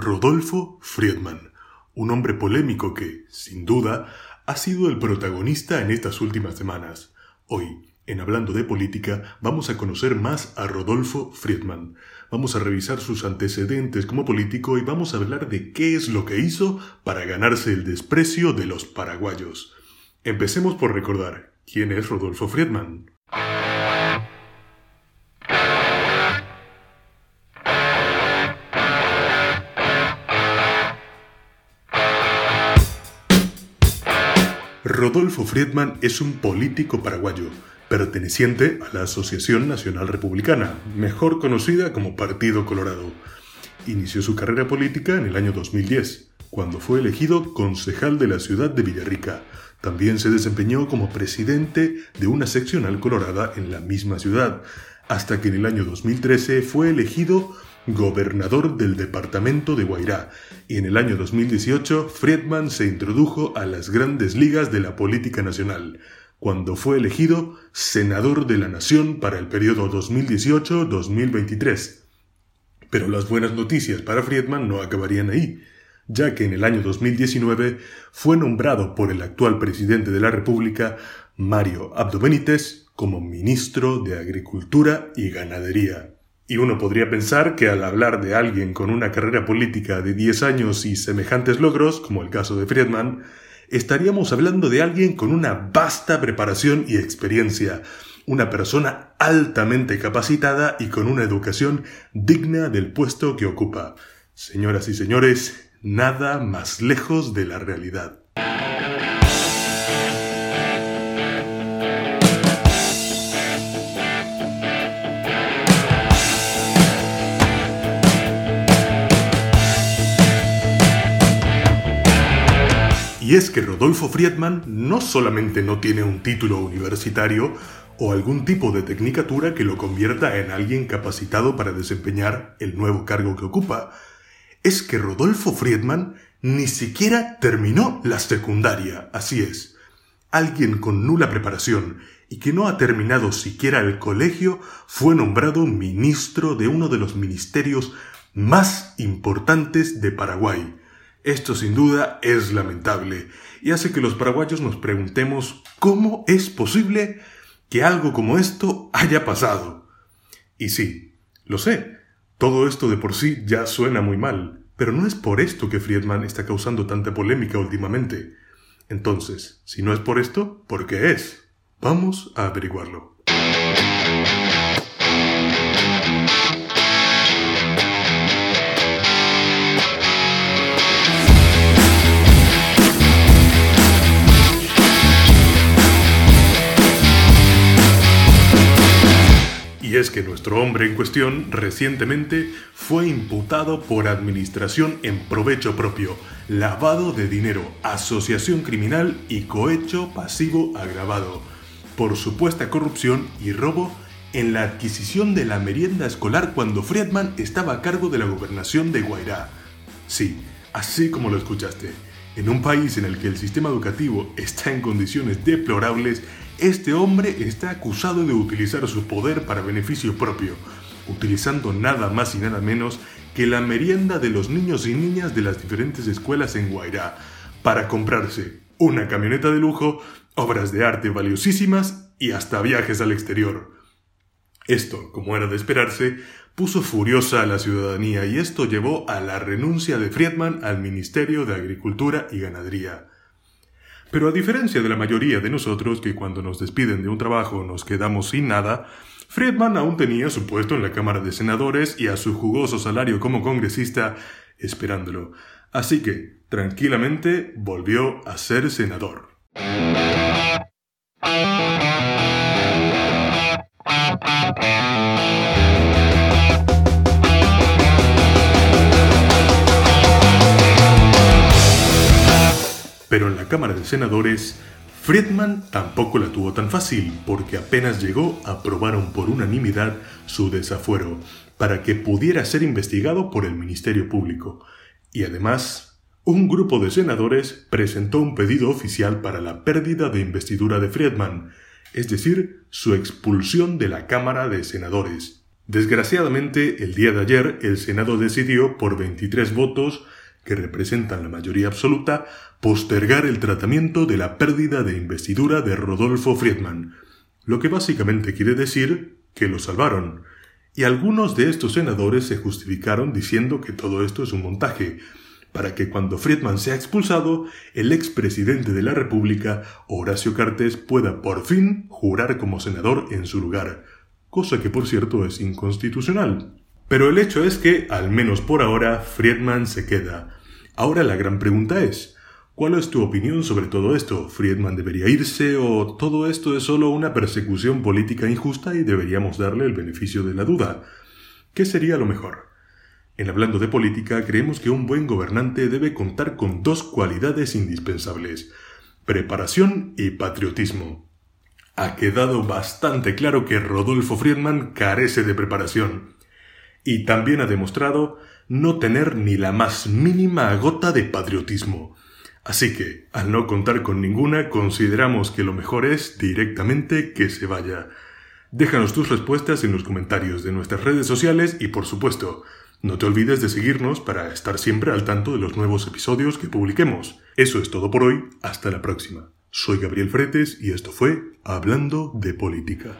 Rodolfo Friedman, un hombre polémico que, sin duda, ha sido el protagonista en estas últimas semanas. Hoy, en Hablando de Política, vamos a conocer más a Rodolfo Friedman. Vamos a revisar sus antecedentes como político y vamos a hablar de qué es lo que hizo para ganarse el desprecio de los paraguayos. Empecemos por recordar quién es Rodolfo Friedman. Rodolfo Friedman es un político paraguayo, perteneciente a la Asociación Nacional Republicana, mejor conocida como Partido Colorado. Inició su carrera política en el año 2010, cuando fue elegido concejal de la ciudad de Villarrica. También se desempeñó como presidente de una seccional colorada en la misma ciudad, hasta que en el año 2013 fue elegido gobernador del departamento de Guairá, y en el año 2018 Friedman se introdujo a las grandes ligas de la política nacional, cuando fue elegido senador de la Nación para el periodo 2018-2023. Pero las buenas noticias para Friedman no acabarían ahí, ya que en el año 2019 fue nombrado por el actual presidente de la República, Mario Abdo Benítez, como ministro de Agricultura y Ganadería. Y uno podría pensar que al hablar de alguien con una carrera política de 10 años y semejantes logros, como el caso de Friedman, estaríamos hablando de alguien con una vasta preparación y experiencia, una persona altamente capacitada y con una educación digna del puesto que ocupa. Señoras y señores, nada más lejos de la realidad. Y es que Rodolfo Friedman no solamente no tiene un título universitario o algún tipo de tecnicatura que lo convierta en alguien capacitado para desempeñar el nuevo cargo que ocupa, es que Rodolfo Friedman ni siquiera terminó la secundaria, así es. Alguien con nula preparación y que no ha terminado siquiera el colegio fue nombrado ministro de uno de los ministerios más importantes de Paraguay, esto sin duda es lamentable y hace que los paraguayos nos preguntemos cómo es posible que algo como esto haya pasado. Y sí, lo sé, todo esto de por sí ya suena muy mal, pero no es por esto que Friedman está causando tanta polémica últimamente. Entonces, si no es por esto, ¿por qué es? Vamos a averiguarlo. Es que nuestro hombre en cuestión recientemente fue imputado por administración en provecho propio, lavado de dinero, asociación criminal y cohecho pasivo agravado, por supuesta corrupción y robo en la adquisición de la merienda escolar cuando Friedman estaba a cargo de la gobernación de Guairá. Sí, así como lo escuchaste. En un país en el que el sistema educativo está en condiciones deplorables, este hombre está acusado de utilizar su poder para beneficio propio, utilizando nada más y nada menos que la merienda de los niños y niñas de las diferentes escuelas en Guairá, para comprarse una camioneta de lujo, obras de arte valiosísimas y hasta viajes al exterior. Esto, como era de esperarse, puso furiosa a la ciudadanía y esto llevó a la renuncia de Friedman al Ministerio de Agricultura y Ganadería. Pero a diferencia de la mayoría de nosotros que cuando nos despiden de un trabajo nos quedamos sin nada, Friedman aún tenía su puesto en la Cámara de Senadores y a su jugoso salario como congresista esperándolo. Así que, tranquilamente, volvió a ser senador. Pero en la Cámara de Senadores, Friedman tampoco la tuvo tan fácil porque apenas llegó aprobaron por unanimidad su desafuero para que pudiera ser investigado por el Ministerio Público. Y además, un grupo de senadores presentó un pedido oficial para la pérdida de investidura de Friedman, es decir, su expulsión de la Cámara de Senadores. Desgraciadamente, el día de ayer el Senado decidió, por 23 votos, que representan la mayoría absoluta, postergar el tratamiento de la pérdida de investidura de Rodolfo Friedman, lo que básicamente quiere decir que lo salvaron. Y algunos de estos senadores se justificaron diciendo que todo esto es un montaje, para que cuando Friedman sea expulsado, el expresidente de la República, Horacio Cartes, pueda por fin jurar como senador en su lugar, cosa que por cierto es inconstitucional. Pero el hecho es que, al menos por ahora, Friedman se queda. Ahora la gran pregunta es, ¿cuál es tu opinión sobre todo esto? ¿Friedman debería irse o todo esto es solo una persecución política injusta y deberíamos darle el beneficio de la duda? ¿Qué sería lo mejor? En hablando de política, creemos que un buen gobernante debe contar con dos cualidades indispensables, preparación y patriotismo. Ha quedado bastante claro que Rodolfo Friedman carece de preparación y también ha demostrado no tener ni la más mínima gota de patriotismo. Así que, al no contar con ninguna, consideramos que lo mejor es directamente que se vaya. Déjanos tus respuestas en los comentarios de nuestras redes sociales y, por supuesto, no te olvides de seguirnos para estar siempre al tanto de los nuevos episodios que publiquemos. Eso es todo por hoy, hasta la próxima. Soy Gabriel Fretes y esto fue Hablando de Política.